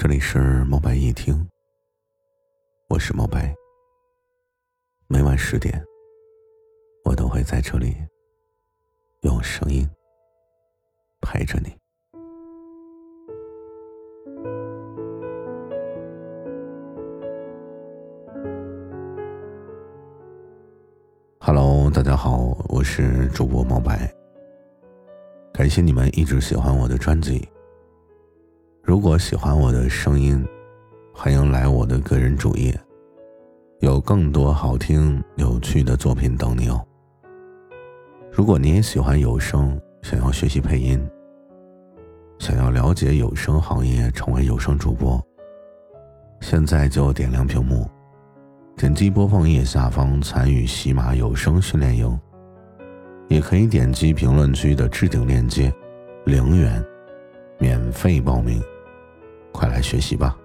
这里是猫白夜听，我是猫白。每晚十点，我都会在这里用声音陪着你。Hello，大家好，我是主播猫白。感谢你们一直喜欢我的专辑。如果喜欢我的声音，欢迎来我的个人主页，有更多好听有趣的作品等你哦。如果你也喜欢有声，想要学习配音，想要了解有声行业，成为有声主播，现在就点亮屏幕，点击播放页下方参与喜马有声训练营，也可以点击评论区的置顶链接，零元免费报名。快来学习吧！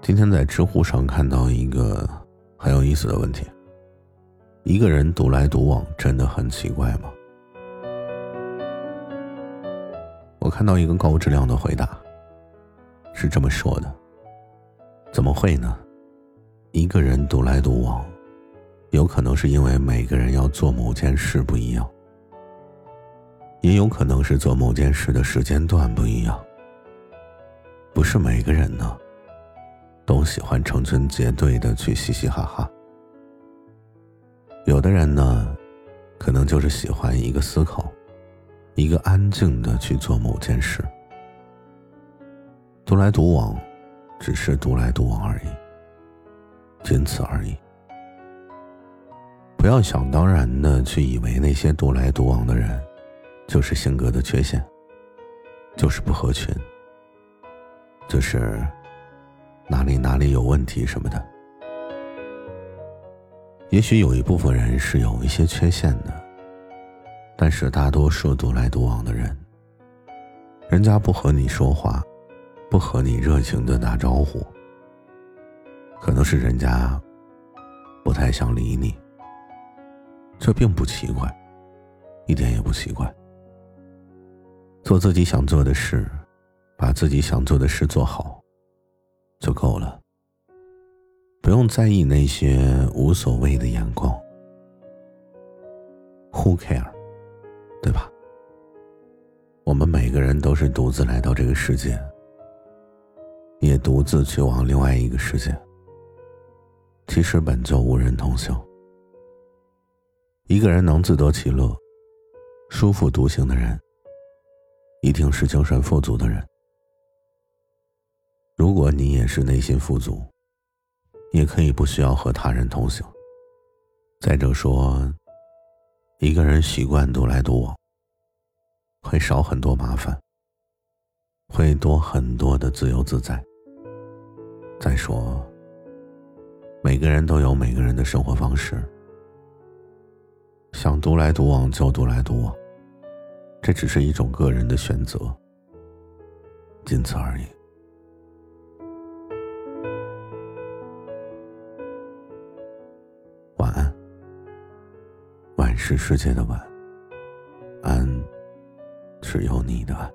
今天在知乎上看到一个很有意思的问题：一个人独来独往真的很奇怪吗？我看到一个高质量的回答，是这么说的：怎么会呢？一个人独来独往，有可能是因为每个人要做某件事不一样。也有可能是做某件事的时间段不一样。不是每个人呢，都喜欢成群结队的去嘻嘻哈哈。有的人呢，可能就是喜欢一个思考，一个安静的去做某件事。独来独往，只是独来独往而已，仅此而已。不要想当然的去以为那些独来独往的人。就是性格的缺陷，就是不合群，就是哪里哪里有问题什么的。也许有一部分人是有一些缺陷的，但是大多数独来独往的人，人家不和你说话，不和你热情的打招呼，可能是人家不太想理你，这并不奇怪，一点也不奇怪。做自己想做的事，把自己想做的事做好，就够了。不用在意那些无所谓的眼光。Who care？对吧？我们每个人都是独自来到这个世界，也独自去往另外一个世界。其实本就无人同行。一个人能自得其乐、舒服独行的人。一定是精神富足的人。如果你也是内心富足，也可以不需要和他人同行。再者说，一个人习惯独来独往，会少很多麻烦，会多很多的自由自在。再说，每个人都有每个人的生活方式，想独来独往就独来独往。这只是一种个人的选择，仅此而已。晚安，晚是世界的晚，安，只有你的安。